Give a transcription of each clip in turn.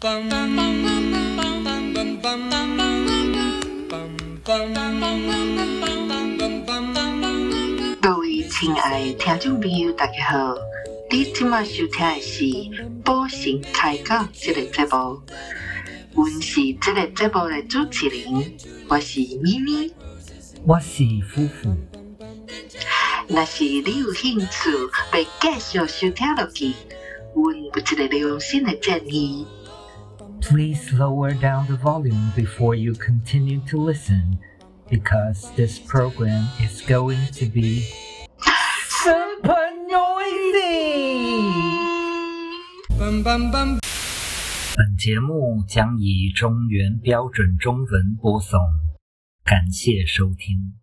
各位亲爱的听众朋友，大家好！你今晚收听的是《宝神开讲》这个节目，我是这个节目的主持人，我是咪咪，我是夫妇。若是你有兴趣要继续收听落去，阮有一个良心的建议。Please lower down the volume before you continue to listen, because this program is going to be super noisy. 本节目将以中原标准中文播送，感谢收听。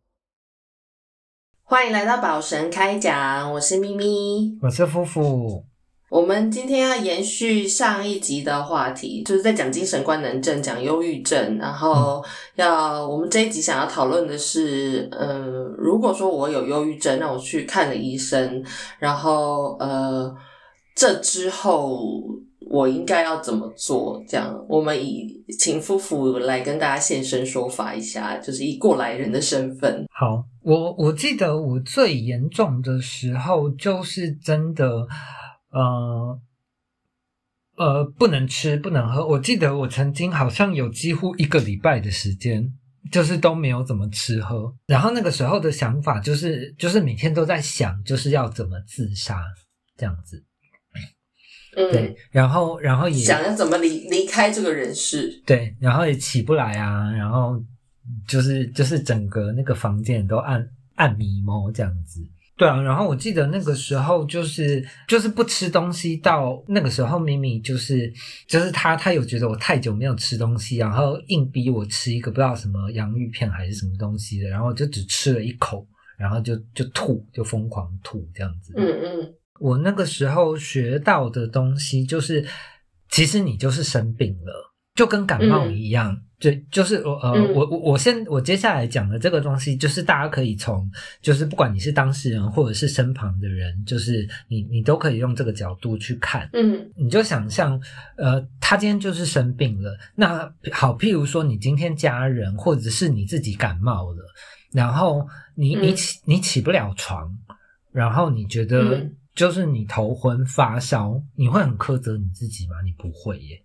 欢迎来到宝神开讲，我是咪咪。我是夫妇，我们今天要延续上一集的话题，就是在讲精神官能症，讲忧郁症。然后要我们这一集想要讨论的是，呃，如果说我有忧郁症，那我去看了医生，然后呃，这之后我应该要怎么做？这样，我们以请夫妇来跟大家现身说法一下，就是以过来人的身份。好，我我记得我最严重的时候，就是真的，呃呃，不能吃，不能喝。我记得我曾经好像有几乎一个礼拜的时间，就是都没有怎么吃喝。然后那个时候的想法就是，就是每天都在想，就是要怎么自杀这样子。嗯，对，然后然后也想要怎么离离开这个人世。对，然后也起不来啊，然后就是就是整个那个房间都暗暗迷蒙这样子。对啊，然后我记得那个时候就是就是不吃东西，到那个时候咪咪就是就是他他有觉得我太久没有吃东西，然后硬逼我吃一个不知道什么洋芋片还是什么东西的，然后就只吃了一口，然后就就吐，就疯狂吐这样子。嗯嗯我那个时候学到的东西就是，其实你就是生病了，就跟感冒一样。对，就是我呃，嗯我我我先我接下来讲的这个东西，就是大家可以从，就是不管你是当事人或者是身旁的人，就是你你都可以用这个角度去看。嗯你就想象，呃，他今天就是生病了。那好，譬如说你今天家人或者是你自己感冒了，然后你你嗯起你起不了床，然后你觉得嗯就是你头昏发烧，你会很苛责你自己吗？你不会耶。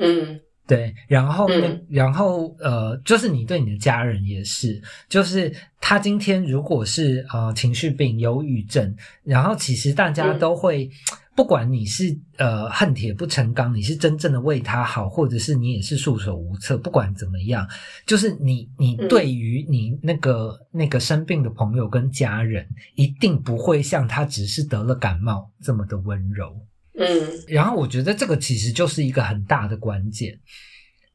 嗯。对，然后呢，嗯。然后呃，就是你对你的家人也是，就是他今天如果是呃情绪病、忧郁症，然后其实大家嗯。都会，不管你是呃恨铁不成钢，你是真正的为他好，或者是你也是束手无策，不管怎么样，就是你你嗯。对于你那个、那个生病的朋友跟家人，一定不会像他只是得了感冒这么的温柔。嗯。然后我觉得这个其实就是一个很大的关键，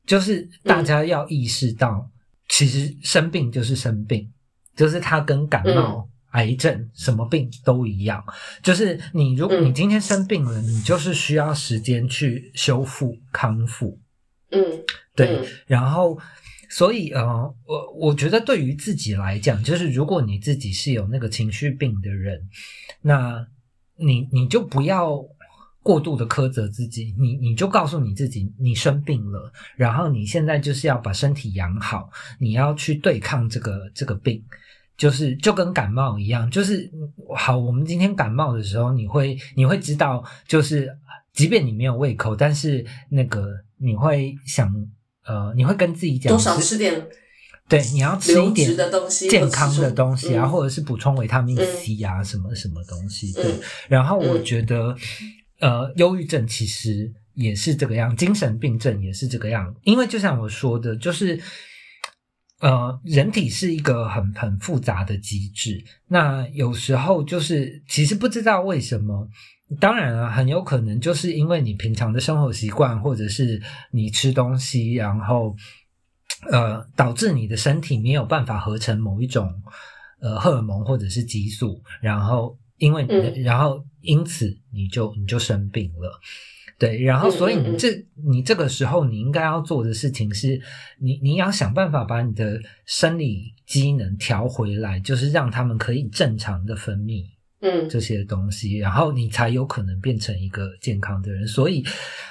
就是大家要意识到，其实生病就是生病，就是它跟感冒、癌症什么病都一样，就是你如果嗯。你今天生病了，你就是需要时间去修复康复，嗯，对，嗯。然后。所以，呃，我我觉得对于自己来讲，就是如果你自己是有那个情绪病的人，那你你就不要过度的苛责自己，你你就告诉你自己，你生病了，然后你现在就是要把身体养好，你要去对抗这个这个病，就是就跟感冒一样，就是好，我们今天感冒的时候，你会你会知道，就是即便你没有胃口，但是那个你会想。呃，你会跟自己讲多少吃点对，你要吃一流点健康的东西啊，嗯或者是补充维他命嗯 C 啊，什么什么东西。对，嗯然后我嗯觉得，呃，忧郁症其实也是这个样，精神病症也是这个样，因为就像我说的，就是。呃，人体是一个很很复杂的机制，那有时候就是其实不知道为什么，当然了，很有可能就是因为你平常的生活习惯，或者是你吃东西，然后呃，导致你的身体没有办法合成某一种呃荷尔蒙或者是激素，然后因为、嗯然后因此你就你就生病了。对，然后所以嗯嗯嗯你这你这个时候你应该要做的事情是，你你要想办法把你的生理机能调回来，就是让他们可以正常的分泌嗯这些东西，然后你才有可能变成一个健康的人。所以，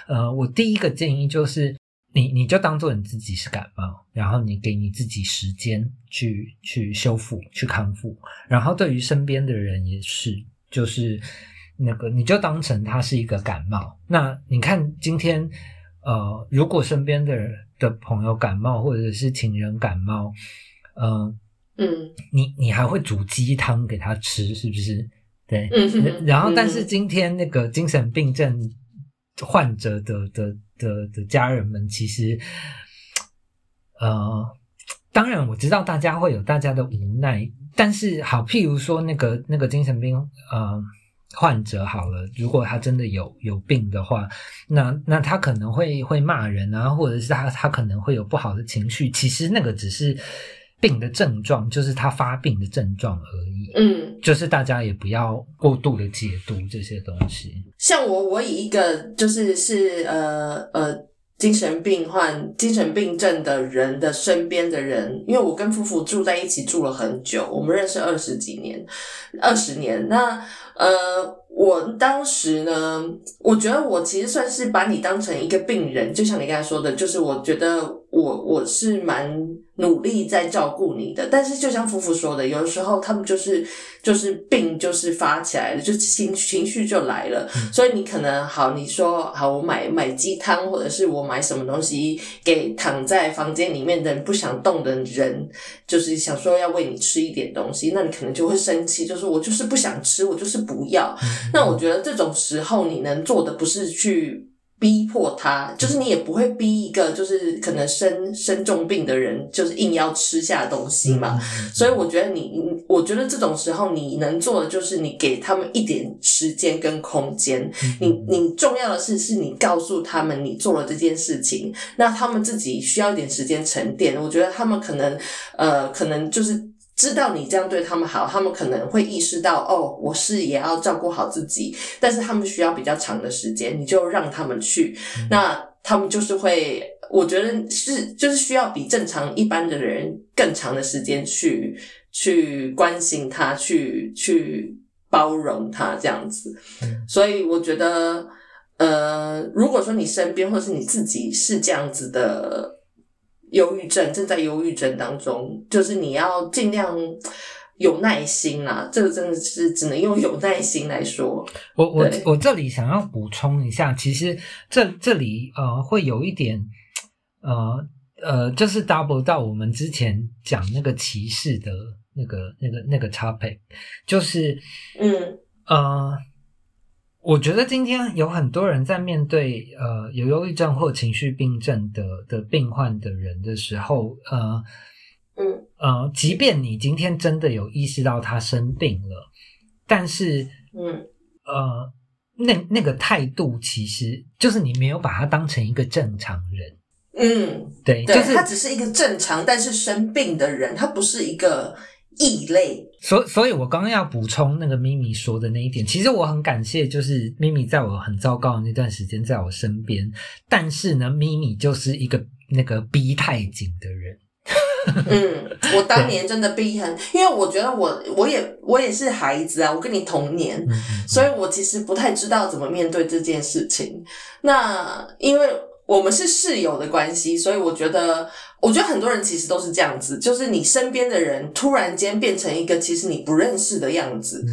呃，我第一个建议就是，你你就当做你自己是感冒，然后你给你自己时间去去修复、去康复。然后对于身边的人也是，就是那个你就当成他是一个感冒。那你看今天，呃，如果身边的人的朋友感冒，或者是情人感冒，嗯、嗯你你还会煮鸡汤给他吃，是不是？对，嗯然后但是嗯今天那个精神病症患者的的的的家人们，其实，呃，当然我知道大家会有大家的无奈，但是好，譬如说那个那个精神病呃患者好了，如果他真的有有病的话，那那他可能会会骂人啊，或者是他他可能会有不好的情绪，其实那个只是病的症状，就是他发病的症状而已。嗯，就是大家也不要过度的解读这些东西。像我，我以一个就是是呃呃精神病患、精神病症的人的身边的人，因为我跟夫妇住在一起住了很久，我们认识二十几年，二十年。那呃，我当时呢，我觉得我其实算是把你当成一个病人，就像你刚才说的，就是我觉得我我是蛮努力在照顾你的，但是就像夫妇说的，有的时候他们就是就是病就是发起来了，就情情绪就来了，所以你可能好，你说好，我买买鸡汤，或者是我买什么东西给躺在房间里面的不想动的人，就是想说要喂你吃一点东西，那你可能就会生气，就是我就是不想吃，我就是不要。那我觉得这种时候你能做的不是去。逼迫他，就是你也不会逼一个就是可能生生重病的人，就是硬要吃下东西嘛。所以我觉得你，你我觉得这种时候你能做的就是你给他们一点时间跟空间。你你重要的是，是你告诉他们你做了这件事情，那他们自己需要一点时间沉淀。我觉得他们可能呃，可能就是。知道你这样对他们好，他们可能会意识到哦，我是也要照顾好自己，但是他们需要比较长的时间，你就让他们去，那他们就是会，我觉得是就是需要比正常一般的人更长的时间去去关心他，去去包容他这样子，嗯。所以我觉得，呃，如果说你身边或是你自己是这样子的忧郁症，正在忧郁症当中，就是你要尽量有耐心啦。这个真的是只能用有耐心来说。我我我这里想要补充一下，其实这这里呃会有一点呃呃，就是 double 到我们之前讲那个歧视的那个那个那个 topic，就是嗯呃，我觉得今天有很多人在面对呃有忧郁症或情绪病症的的病患的人的时候，呃嗯呃，即便你今天真的有意识到他生病了，但是嗯呃，那那个态度其实就是你没有把他当成一个正常人，嗯，对，对，就是他只是一个正常但是生病的人，他不是一个异类。所所以，我刚刚要补充那个咪咪说的那一点，其实我很感谢，就是咪咪在我很糟糕的那段时间在我身边，但是呢，咪咪就是一个那个逼太紧的人，嗯，我当年真的逼很，因为我觉得我我也我也是孩子啊，我跟你同年，嗯嗯所以我其实不太知道怎么面对这件事情。那因为我们是室友的关系，所以我觉得，我觉得很多人其实都是这样子，就是你身边的人突然间变成一个其实你不认识的样子，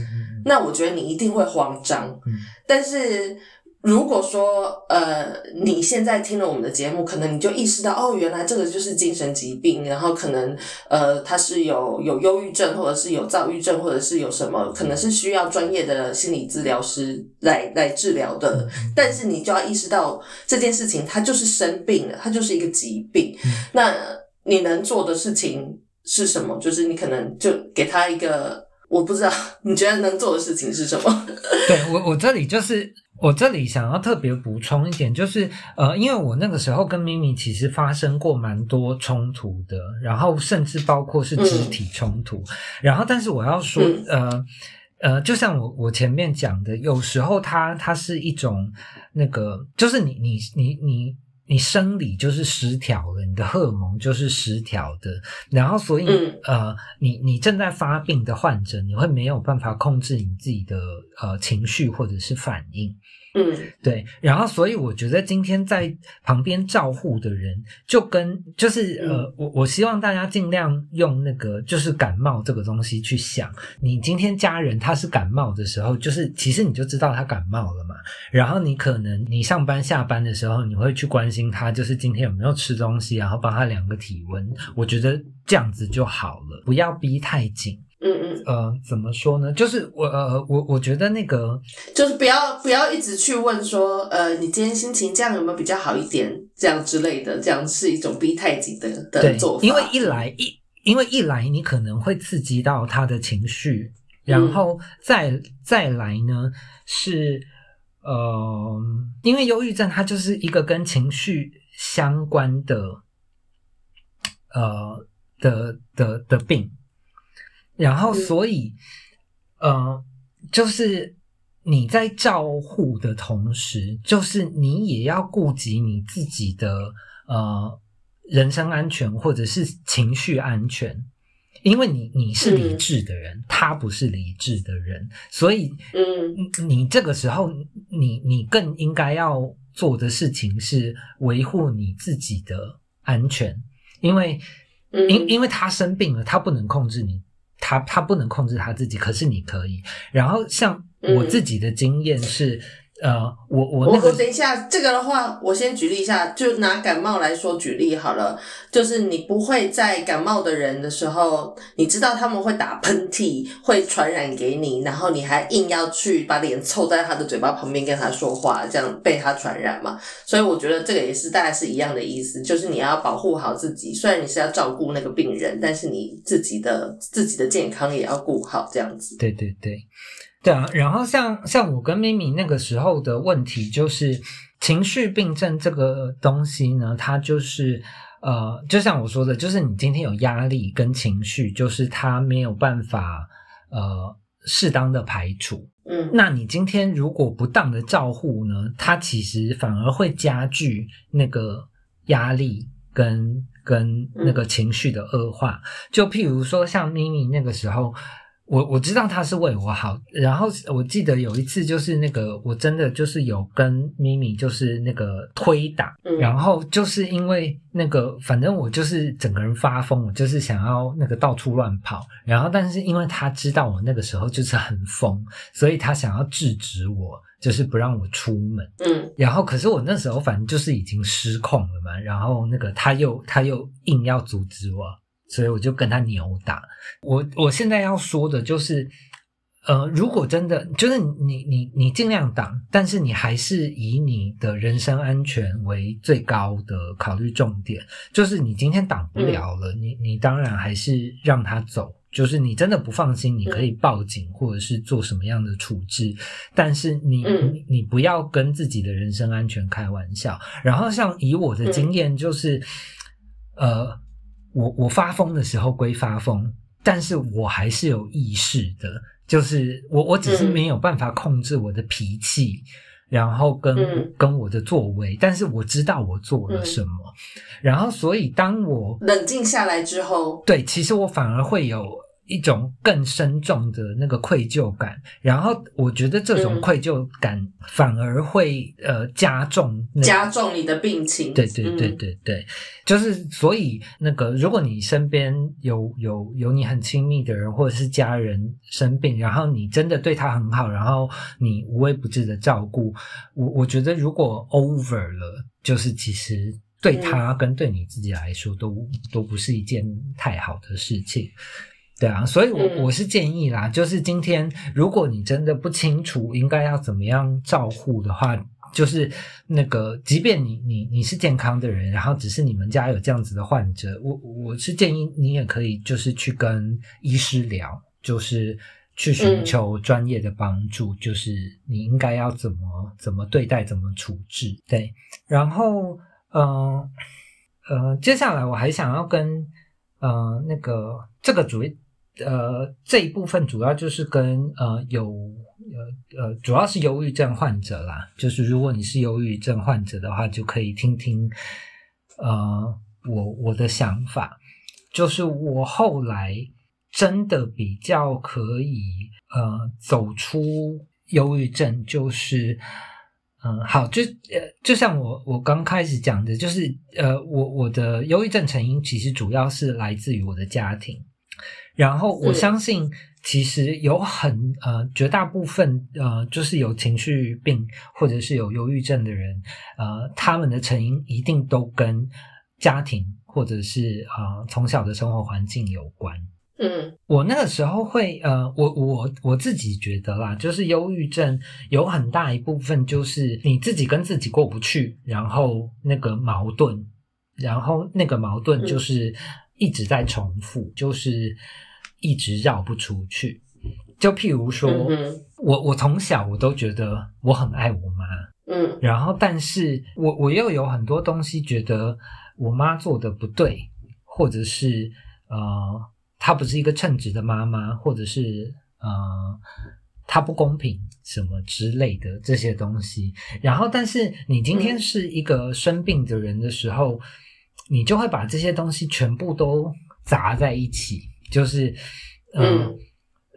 那我觉得你一定会慌张。嗯但是如果说呃你现在听了我们的节目，可能你就意识到哦，原来这个就是精神疾病，然后可能呃他是有有忧郁症，或者是有躁郁症，或者是有什么，可能是需要专业的心理治疗师来来治疗的。嗯但是你就要意识到这件事情，它就是生病了，它就是一个疾病。嗯那你能做的事情是什么？就是你可能就给他一个。我不知道，你觉得能做的事情是什么？对我，我这里就是我这里想要特别补充一点，就是呃，因为我那个时候跟咪咪其实发生过蛮多冲突的，然后甚至包括是肢体冲突，然后但是我要说，嗯呃。呃，就像我我前面讲的，有时候它它是一种那个，就是你你你你你生理就是失调了，你的荷尔蒙就是失调的，然后所以、嗯呃，你你正在发病的患者，你会没有办法控制你自己的呃情绪或者是反应。嗯。对，然后所以我觉得今天在旁边照护的人，就跟就是呃，我我希望大家尽量用那个就是感冒这个东西去想，你今天家人他是感冒的时候，就是其实你就知道他感冒了嘛，然后你可能你上班下班的时候，你会去关心他，就是今天有没有吃东西，然后帮他量个体温，我觉得这样子就好了，不要逼太紧。嗯嗯，呃，怎么说呢？就是我呃我我觉得那个就是不要不要一直去问说，呃，你今天心情这样有没有比较好一点，这样之类的，这样是一种逼太紧的的做，法。因为一来一，因为一来你可能会刺激到他的情绪，然后再、再来呢是呃，因为忧郁症它就是一个跟情绪相关的呃的的的病，然后嗯。所以、呃就是。你在照护的同时，就是你也要顾及你自己的呃人身安全或者是情绪安全，因为你你是理智的人，他不是理智的人，所以嗯。你你这个时候你你更应该要做的事情是维护你自己的安全，因为嗯。因因为他生病了，他不能控制你，他他不能控制他自己，可是你可以。然后像我自己的经验是，呃，我我我那个我等一下，这个的话，我先举例一下，就拿感冒来说举例好了。就是你不会在感冒的人的时候，你知道他们会打喷嚏，会传染给你，然后你还硬要去把脸凑在他的嘴巴旁边跟他说话，这样被他传染嘛？所以我觉得这个也是大概是一样的意思，就是你要保护好自己。虽然你是要照顾那个病人，但是你自己的自己的健康也要顾好，这样子。对对对，对啊。然后像像我跟咪咪那个时候的问题，就是情绪病症这个东西呢，它就是呃，就像我说的，就是你今天有压力跟情绪，就是它没有办法呃适当的排除。嗯那你今天如果不当的照护呢，它其实反而会加剧那个压力跟跟那个情绪的恶化。就譬如说，像咪咪那个时候，我我知道他是为我好，然后我记得有一次就是那个我真的就是有跟咪咪就是那个推打，嗯然后就是因为那个反正我就是整个人发疯，我就是想要那个到处乱跑，然后但是因为他知道我那个时候就是很疯，所以他想要制止我，就是不让我出门。嗯然后可是我那时候反正就是已经失控了嘛，然后那个他又他又硬要阻止我，所以我就跟他扭打。我我现在要说的就是，呃，如果真的就是你你你尽量挡，但是你还是以你的人身安全为最高的考虑重点。就是你今天挡不了了，你你当然还是让他走。就是你真的不放心，你可以报警或者是做什么样的处置，但是你、你不要跟自己的人身安全开玩笑。然后像以我的经验就是，呃，我我发疯的时候归发疯，但是我还是有意识的，就是我我只是嗯。没有办法控制我的脾气，然后跟、嗯。跟我的作为，但是我知道我做了什么，然后所以当我冷静下来之后，对，其实我反而会有一种更深重的那个愧疚感，然后我觉得这种嗯愧疚感反而会呃加重那个加重你的病情。对对对嗯对对，就是所以那个，如果你身边有有有你很亲密的人或者是家人生病，然后你真的对他很好，然后你无微不至的照顾，我我觉得如果 over 了，就是其实对他跟对你自己来说都都不是一件太好的事情。对啊，所以我，我、嗯是建议啦，就是今天如果你真的不清楚应该要怎么样照护的话，就是那个，即便你你你是健康的人，然后只是你们家有这样子的患者，我我是建议你也可以就是去跟医师聊，就是去寻嗯求专业的帮助，就是你应该要怎么怎么对待，怎么处置。对，然后嗯呃呃，接下来我还想要跟呃那个这个主呃这一部分主要就是跟呃有呃呃，主要是忧郁症患者啦。就是如果你是忧郁症患者的话，就可以听听呃我我的想法。就是我后来真的比较可以呃走出忧郁症，就是嗯好，就呃就像我我刚开始讲的，就是呃我我的忧郁症成因其实主要是来自于我的家庭，然后我相信其实有很呃绝大部分呃就是有情绪病或者是有忧郁症的人，呃他们的成因一定都跟家庭。或者是啊，从小的生活环境有关。嗯，我那个时候会呃，我我我自己觉得啦，就是忧郁症有很大一部分就是你自己跟自己过不去，然后那个矛盾，然后那个矛盾就是一直在重复，就是一直绕不出去。就譬如说，我我从小我都觉得我很爱我妈，嗯，然后但是我我又有很多东西觉得。我妈做的不对，或者是呃，她不是一个称职的妈妈，或者是呃，她不公平什么之类的这些东西。然后，但是你今天是一个生病的人的时候，你就会把这些东西全部都砸在一起，就是嗯，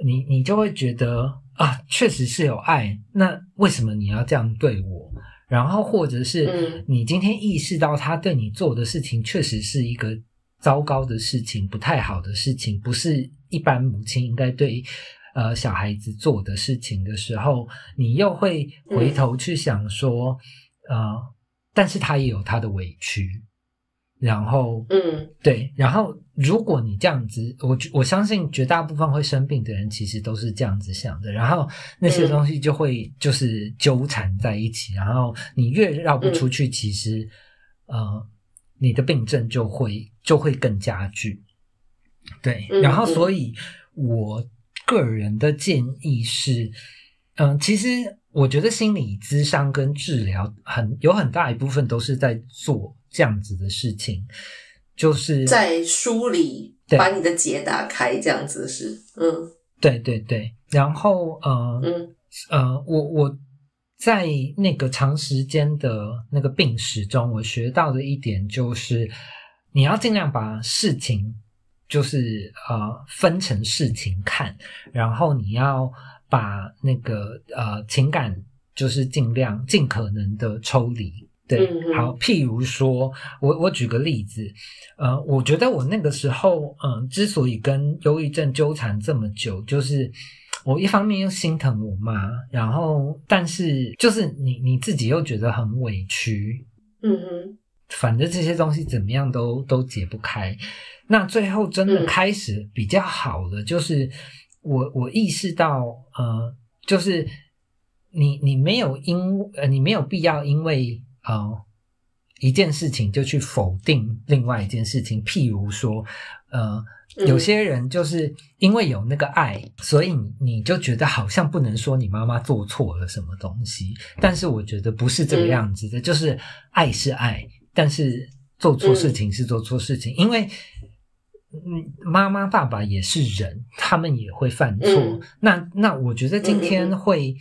你你就会觉得啊，确实是有爱，那为什么你要这样对我？然后，或者是你今天意识到他对你做的事情确实是一个糟糕的事情，不太好的事情，不是一般母亲应该对呃小孩子做的事情的时候，你又会回头去想说，呃，但是他也有他的委屈。然后，嗯，对，然后如果你这样子，我我相信绝大部分会生病的人其实都是这样子想的，然后那些东西就会就是纠缠在一起，然后你越绕不出去，其实呃，你的病症就会就会更加剧。对，然后所以我个人的建议是，嗯，其实我觉得心理咨商跟治疗很有很大一部分都是在做。这样子的事情，就是在梳理，把你的结打开，这样子是，嗯，对对对。然后，呃，嗯，呃，我我在那个长时间的那个病史中，我学到的一点就是，你要尽量把事情，就是呃，分成事情看，然后你要把那个呃情感，就是尽量尽可能的抽离。对，好，譬如说，我我举个例子，呃，我觉得我那个时候，嗯，之所以跟忧郁症纠缠这么久，就是我一方面又心疼我妈，然后但是就是你你自己又觉得很委屈，嗯哼，反正这些东西怎么样都都解不开。那最后真的开始比较好的，就是我我意识到，呃，就是你你没有因呃你没有必要因为。呃，一件事情就去否定另外一件事情，譬如说，呃，有些人就是因为有那个爱，所以你你就觉得好像不能说你妈妈做错了什么东西。但是我觉得不是这个样子的，就是爱是爱，但是做错事情是做错事情，因为嗯，妈妈爸爸也是人，他们也会犯错。那那我觉得今天会。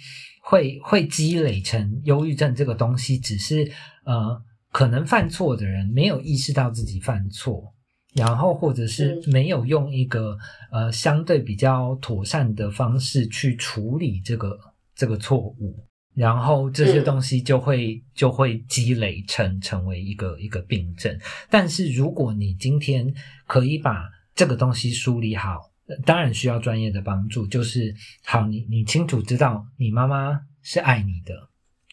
会会积累成忧郁症这个东西，只是呃，可能犯错的人没有意识到自己犯错，然后或者是没有用一个呃相对比较妥善的方式去处理这个这个错误，然后这些东西就会就会积累成成为一个一个病症。但是如果你今天可以把这个东西梳理好。当然需要专业的帮助。就是好，你你清楚知道你妈妈是爱你的。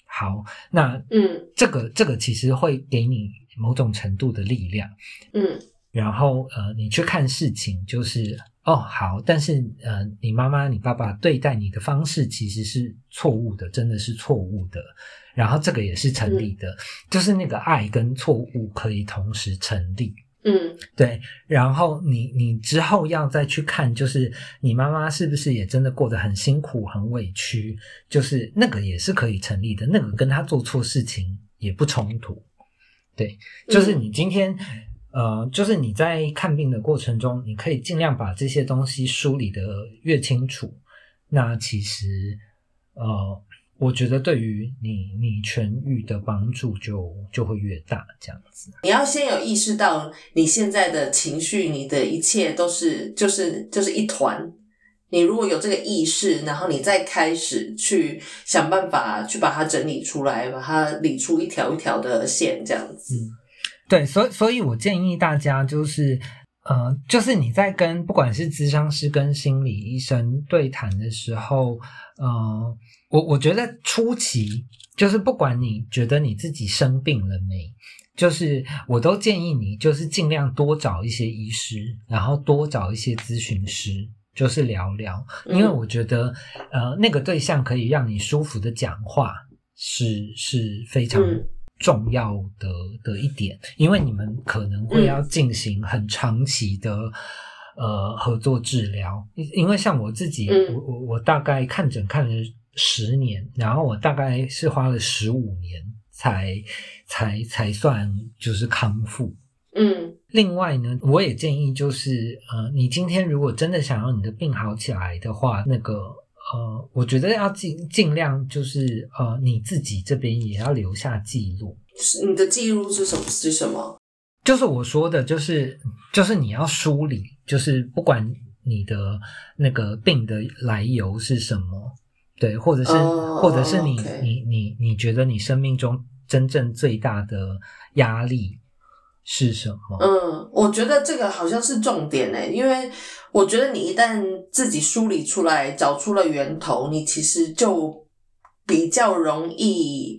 好，那嗯，这个这个其实会给你某种程度的力量。嗯，然后呃，你去看事情，就是哦好，但是呃，你妈妈你爸爸对待你的方式其实是错误的，真的是错误的。然后这个也是成立的，就是那个爱跟错误可以同时成立。嗯，对，然后你你之后要再去看，就是你妈妈是不是也真的过得很辛苦、很委屈，就是那个也是可以成立的，那个跟他做错事情也不冲突。对，就是你今天，呃，就是你在看病的过程中，你可以尽量把这些东西梳理的越清楚，那其实，呃，我觉得对于你你痊愈的帮助就就会越大，这样子。你要先有意识到你现在的情绪，你的一切都是就是就是一团。你如果有这个意识，然后你再开始去想办法去把它整理出来，把它理出一条一条的线，这样子。嗯，对，所以所以我建议大家就是，呃，就是你在跟不管是咨商师跟心理医生对谈的时候，呃，我我觉得初期就是不管你觉得你自己生病了没，就是我都建议你就是尽量多找一些医师，然后多找一些咨询师。就是聊聊，因为我觉得，呃，那个对象可以让你舒服的讲话，是是非常重要的的一点。因为你们可能会要进行很长期的呃合作治疗。因为像我自己，我我我大概看诊看了十年，然后我大概是花了十五年才才才算就是康复。嗯。另外呢，我也建议就是，呃，你今天如果真的想要你的病好起来的话，那个，呃，我觉得要尽尽量就是，呃，你自己这边也要留下记录。是你的记录是什么？是什么？就是我说的，就是就是你要梳理，就是不管你的那个病的来由是什么，对，或者是或者是你你你你觉得你生命中真正最大的压力。是什么？嗯，我觉得这个好像是重点诶，因为我觉得你一旦自己梳理出来，找出了源头，你其实就比较容易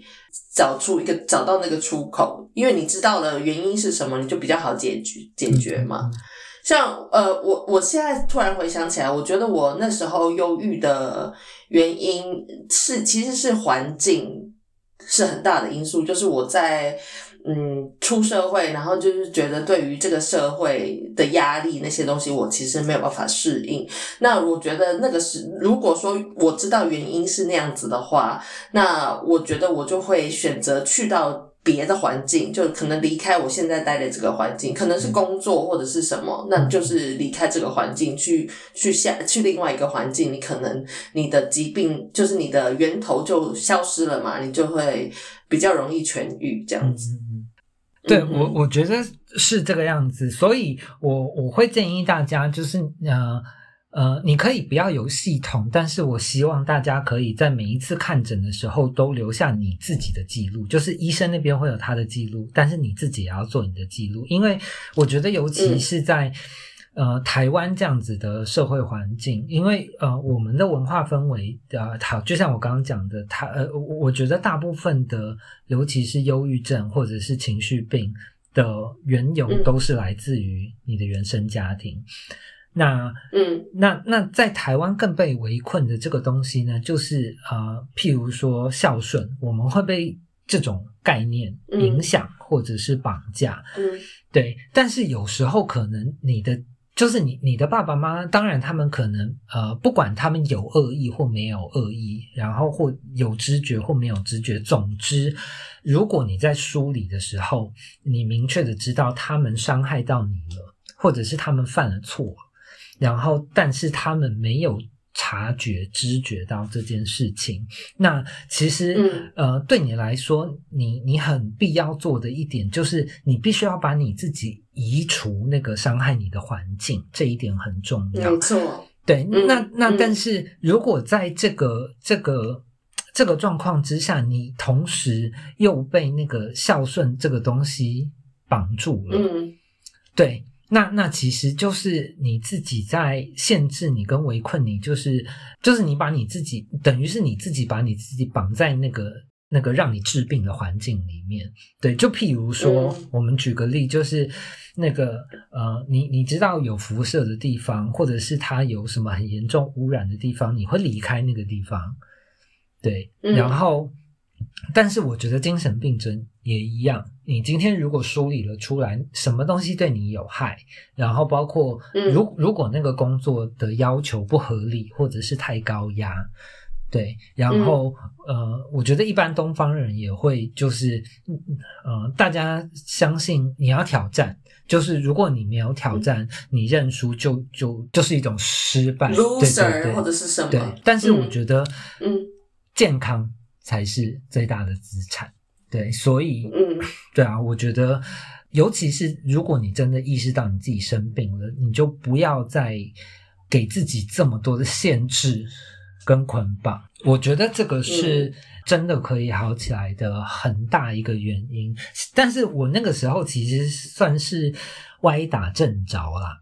找出一个找到那个出口，因为你知道了原因是什么，你就比较好解决解决嘛。像呃，我我现在突然回想起来，我觉得我那时候忧郁的原因是其实是环境是很大的因素，就是我在。嗯，出社会，然后就是觉得对于这个社会的压力那些东西，我其实没有办法适应。那我觉得那个是，如果说我知道原因是那样子的话，那我觉得我就会选择去到别的环境，就可能离开我现在待的这个环境，可能是工作或者是什么，那就是离开这个环境，去去下去另外一个环境，你可能你的疾病就是你的源头就消失了嘛，你就会比较容易痊愈这样子。对我，我觉得是这个样子，所以我我会建议大家，就是呃呃，你可以不要有系统，但是我希望大家可以在每一次看诊的时候都留下你自己的记录，就是医生那边会有他的记录，但是你自己也要做你的记录，因为我觉得尤其是在。呃，台湾这样子的社会环境，因为呃，我们的文化氛围呃，好，就像我刚刚讲的，他呃，我觉得大部分的，尤其是忧郁症或者是情绪病的缘由，都是来自于你的原生家庭。那嗯，那那在台湾更被围困的这个东西呢，就是呃，譬如说孝顺，我们会被这种概念影响或者是绑架。嗯，对，但是有时候可能你的。就是你，你的爸爸妈妈，当然他们可能，呃，不管他们有恶意或没有恶意，然后或有知觉或没有知觉，总之，如果你在梳理的时候，你明确的知道他们伤害到你了，或者是他们犯了错，然后但是他们没有。察觉、知觉到这件事情，那其实，呃，对你来说，你你很必要做的一点，就是你必须要把你自己移除那个伤害你的环境，这一点很重要。没错，对，那那但是如果在这个这个这个状况之下，你同时又被那个孝顺这个东西绑住了，嗯，对。那那其实就是你自己在限制你跟围困你，就是就是你把你自己等于是你自己把你自己绑在那个那个让你治病的环境里面。对，就譬如说，我们举个例，就是那个呃，你你知道有辐射的地方，或者是它有什么很严重污染的地方，你会离开那个地方。对，然后。但是我觉得精神病症也一样。你今天如果梳理了出来，什么东西对你有害，然后包括如如果那个工作的要求不合理，或者是太高压，对，然后呃，我觉得一般东方人也会就是呃，大家相信你要挑战，就是如果你没有挑战，你认输就就就是一种失败，loser 或者是什么？对，但是我觉得，嗯。健康才是最大的资产。对，所以，嗯 对啊，我觉得，尤其是如果你真的意识到你自己生病了，你就不要再给自己这么多的限制跟捆绑。我觉得这个是真的可以好起来的很大一个原因。但是我那个时候其实算是歪打正着啦。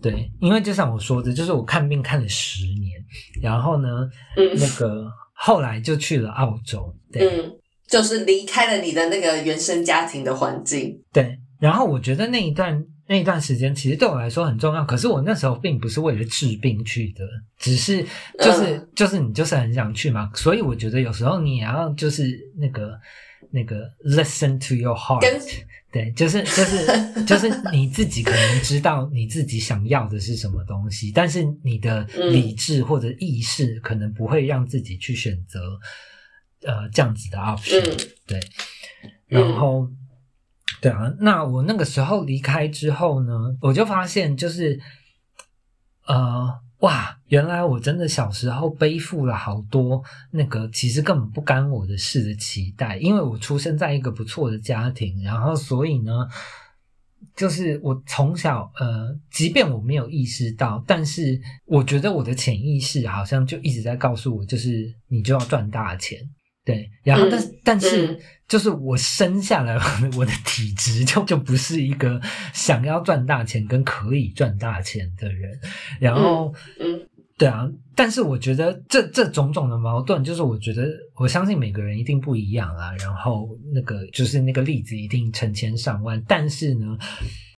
对，因为就像我说的，就是我看病看了十年，然后呢，嗯那个后来就去了澳洲，对，嗯，就是离开了你的那个原生家庭的环境。对，然后我觉得那一段那一段时间其实对我来说很重要，可是我那时候并不是为了治病去的，只是就是、嗯就是你就是很想去嘛，所以我觉得有时候你也要就是那个那个 listen to your heart，对，就是就是就是你自己可能知道你自己想要的是什么东西，但是你的嗯。理智或者意识可能不会让自己去选择呃这样子的 option，、嗯对，嗯然后。对啊，那我那个时候离开之后呢，我就发现就是，呃，哇，原来我真的小时候背负了好多那个其实根本不干我的事的期待，因为我出生在一个不错的家庭，然后所以呢，就是我从小呃，即便我没有意识到，但是我觉得我的潜意识好像就一直在告诉我，就是你就要赚大钱。对，然后但是、嗯但是嗯。就是我生下来，我的体质就就不是一个想要赚大钱跟可以赚大钱的人，然后嗯。对啊，但是我觉得这这种种的矛盾，就是我觉得我相信每个人一定不一样啊，然后那个就是那个例子一定成千上万，但是呢，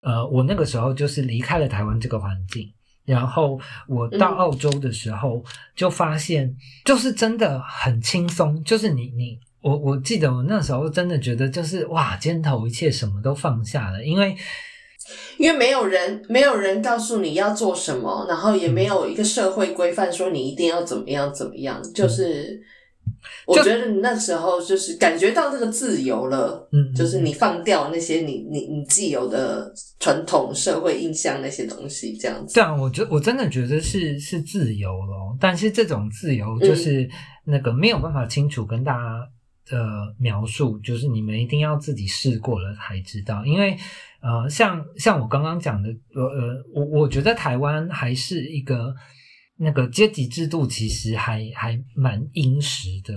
呃，我那个时候就是离开了台湾这个环境。然后我到嗯。澳洲的时候，就发现就是真的很轻松，就是你你我我记得我那时候真的觉得就是哇，肩头一切什么都放下了，因为因为没有人没有人告诉你要做什么，然后也没有嗯一个社会规范说你一定要怎么样怎么样，就是我觉得你那时候就是感觉到这个自由了，嗯，就是你放掉那些你你你既有的传统社会印象那些东西，这样子。对啊，我觉我真的觉得是是自由咯，但是这种自由就是那个没有办法清楚跟大家的描述，就是你们一定要自己试过了才知道，因为呃，像像我刚刚讲的，呃呃，我我觉得台湾还是一个那个阶级制度，其实还还蛮殷实的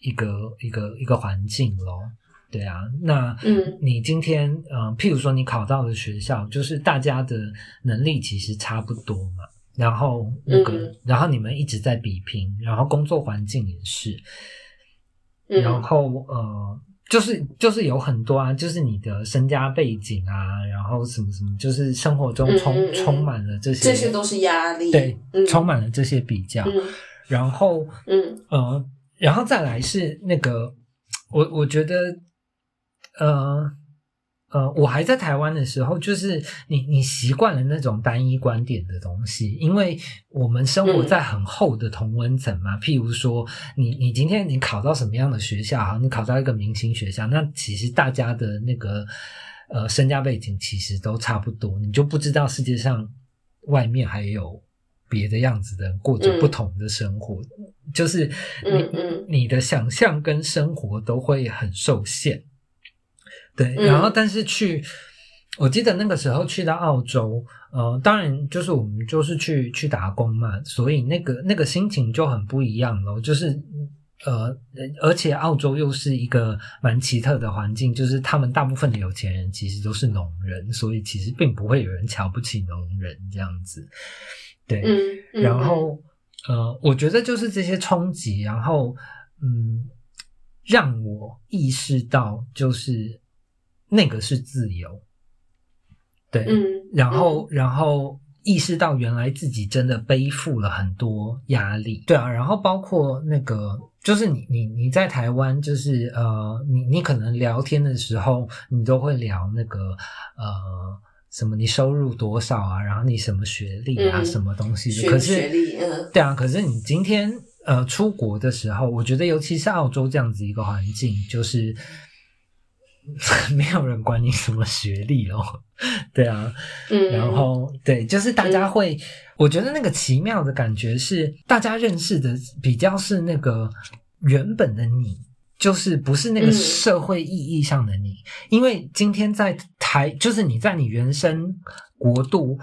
一个一个一个环境咯。对啊，那嗯你今天呃，譬如说你考到的学校，就是大家的能力其实差不多嘛，然后那个，嗯然后你们一直在比拼，然后工作环境也是，然嗯后呃，就是就是有很多啊，就是你的身家背景啊，然后什么什么，就是生活中充、嗯嗯嗯。充满了这些，这些都是压力。对，嗯。充满了这些比较，嗯。然后嗯。呃，然后再来是那个，我我觉得，呃呃，我还在台湾的时候，就是你你习惯了那种单一观点的东西，因为我们生活在很厚的同温层嘛。譬如说，你你今天你考到什么样的学校，啊，你考到一个明星学校，那其实大家的那个呃身家背景其实都差不多，你就不知道世界上外面还有。别的样子的人过着嗯不同的生活，就是你、嗯嗯你的想象跟生活都会很受限。对，嗯然后但是去，我记得那个时候去到澳洲，呃，当然就是我们就是去去打工嘛，所以那个那个心情就很不一样了，就是。呃，而且澳洲又是一个蛮奇特的环境，就是他们大部分的有钱人其实都是农人，所以其实并不会有人瞧不起农人这样子。对，嗯嗯，然后呃，我觉得就是这些冲击，然后嗯，让我意识到就是那个是自由，对，嗯，然后然后意识到原来自己真的背负了很多压力，对啊，然后包括那个。就是你你你在台湾，就是呃，你你可能聊天的时候，你都会聊那个呃什么你收入多少啊，然后你什么学历啊，嗯什么东西的。可是学历嗯对啊，可是你今天呃出国的时候，我觉得尤其是澳洲这样子一个环境，就是 没有人管你什么学历咯。对啊，嗯，然后对，就是大家会，我觉得那个奇妙的感觉是，大家认识的比较是那个原本的你，就是不是那个社会意义上的你，因为今天在台，就是你在你原生国度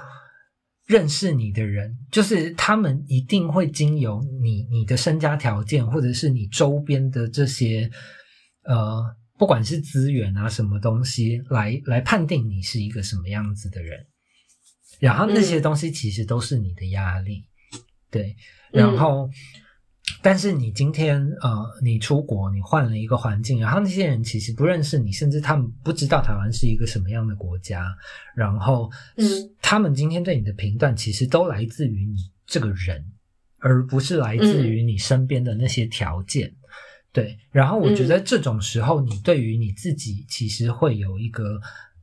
认识你的人，就是他们一定会经由你你的身家条件，或者是你周边的这些呃，不管是资源啊什么东西，来来判定你是一个什么样子的人。然后那些东西其实都是你的压力，对。然后，但是你今天呃，你出国，你换了一个环境，然后那些人其实不认识你，甚至他们不知道台湾是一个什么样的国家。然后，嗯，他们今天对你的评断，其实都来自于你这个人，而不是来自于你身边的那些条件。对。然后，我觉得这种时候，你对于你自己其实会有一个。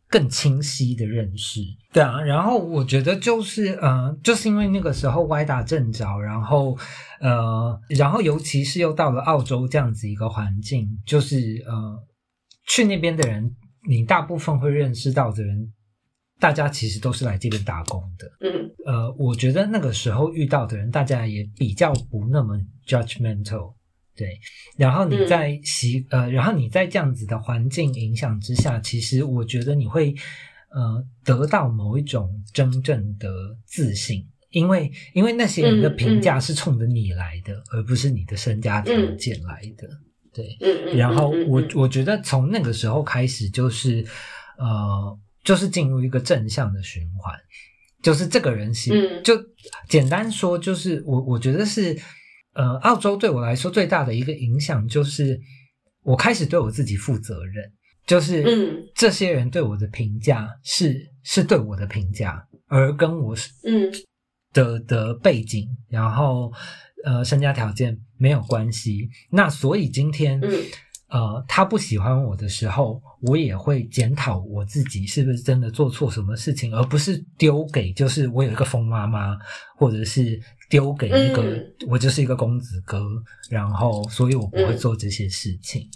更清晰的认识，对啊，然后我觉得就是，呃，就是因为那个时候歪打正着，然后，呃，然后尤其是又到了澳洲这样子一个环境，就是呃，去那边的人，你大部分会认识到的人，大家其实都是来这边打工的，嗯，呃，我觉得那个时候遇到的人，大家也比较不那么 judgmental。对，然后你在习呃，然后你在这样子的环境影响之下，其实我觉得你会呃得到某一种真正的自信，因为因为那些人的评价是冲着你来的，而不是你的身家条件来的。对，然后我我觉得从那个时候开始，就是呃，就是进入一个正向的循环，就是这个人是就简单说，就是我我觉得是。呃，澳洲对我来说最大的一个影响就是，我开始对我自己负责任，就是嗯，这些人对我的评价是是对我的评价，而跟我是嗯的的背景，然后呃身家条件没有关系。那所以今天嗯。呃，他不喜欢我的时候，我也会检讨我自己是不是真的做错什么事情，而不是丢给就是我有一个疯妈妈，或者是丢给一个我就是一个公子哥，然后所以我不会做这些事情。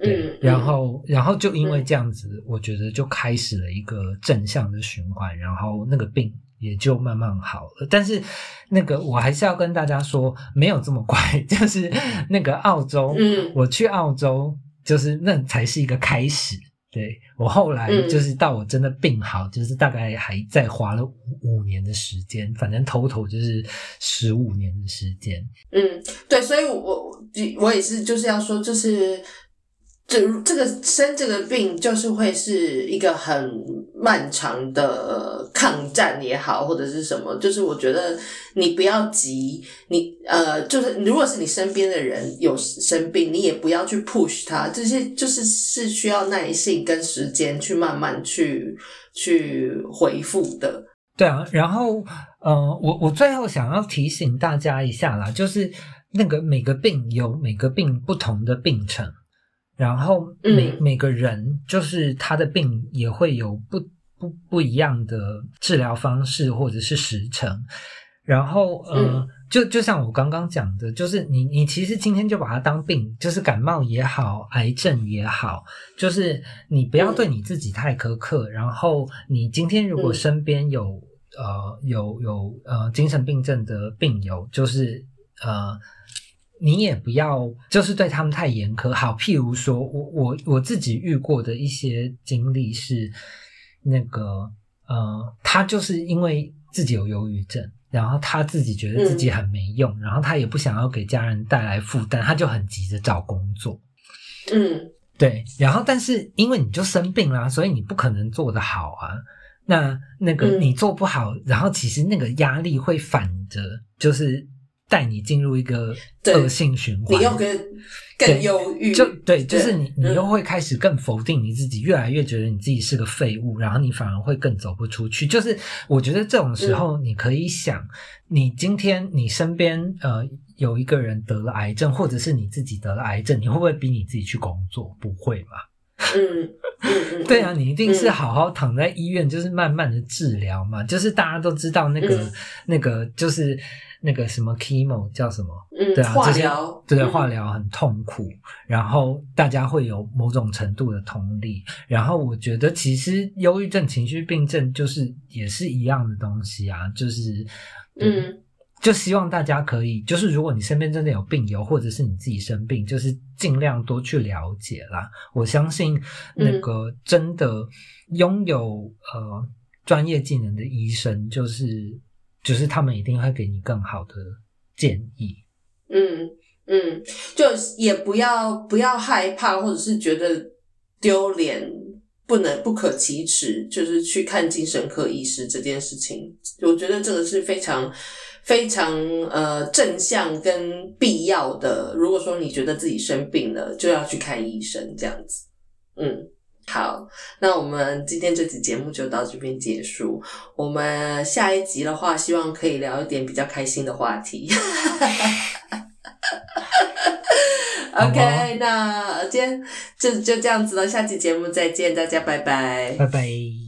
对，然后然后就因为这样子，我觉得就开始了一个正向的循环，然后那个病。也就慢慢好了，但是那个我还是要跟大家说，没有这么快。就是那个澳洲，嗯，我去澳洲，就是那才是一个开始。对我后来就是到我真的病好，就是大概还在花了五五年的时间，反正 total 就是十五年的时间。嗯，对，所以我我也是就是要说，就是。这这个生这个病，就是会是一个很漫长的抗战也好，或者是什么，就是我觉得你不要急，你呃，就是如果是你身边的人有生病，你也不要去 push 他，这些就是是需要耐性跟时间去慢慢去去回复的。对啊，然后呃，我我最后想要提醒大家一下啦，就是那个每个病有每个病不同的病程。然后每每个人就是他的病也会有不不不一样的治疗方式或者是时程，然后呃，就就像我刚刚讲的，就是你你其实今天就把它当病，就是感冒也好，癌症也好，就是你不要对你自己太苛刻。然后你今天如果身边有呃有有呃精神病症的病友，就是呃。你也不要就是对他们太严苛。好，譬如说我我我自己遇过的一些经历是，那个呃，他就是因为自己有忧郁症，然后他自己觉得自己很没用，然后他也不想要给家人带来负担，他就很急着找工作。嗯，对。然后，但是因为你就生病啦，所以你不可能做得好啊。那那个你做不好，然后其实那个压力会反着，就是。带你进入一个恶性循环，你又更更忧郁，就对，就是你你又会开始更否定你自己，越来越觉得你自己是个废物，然后你反而会更走不出去。就是我觉得这种时候，你可以想，你今天你身边呃有一个人得了癌症，或者是你自己得了癌症，你会不会逼你自己去工作？不会嘛？嗯嗯，对啊，你一定是好好躺在医院，就是慢慢的治疗嘛。就是大家都知道那个那个就是。那个什么 chemo 叫什么？嗯，对啊，化疗，对对，化疗很痛苦，然后大家会有某种程度的同理。然后我觉得，其实忧郁症、情绪病症就是也是一样的东西啊，就是嗯，就希望大家可以，就是如果你身边真的有病友，或者是你自己生病，就是尽量多去了解啦。我相信那个真的拥有呃专业技能的医生，就是就是他们一定会给你更好的建议。嗯嗯，就也不要不要害怕，或者是觉得丢脸。不能不可启齿，就是去看精神科医师这件事情，我觉得这个是非常非常呃正向跟必要的。如果说你觉得自己生病了，就要去看医生，这样子。嗯，好，那我们今天这集节目就到这边结束。我们下一集的话，希望可以聊一点比较开心的话题。OK，那今天就就这样子了，下期节目再见，大家拜拜，拜拜。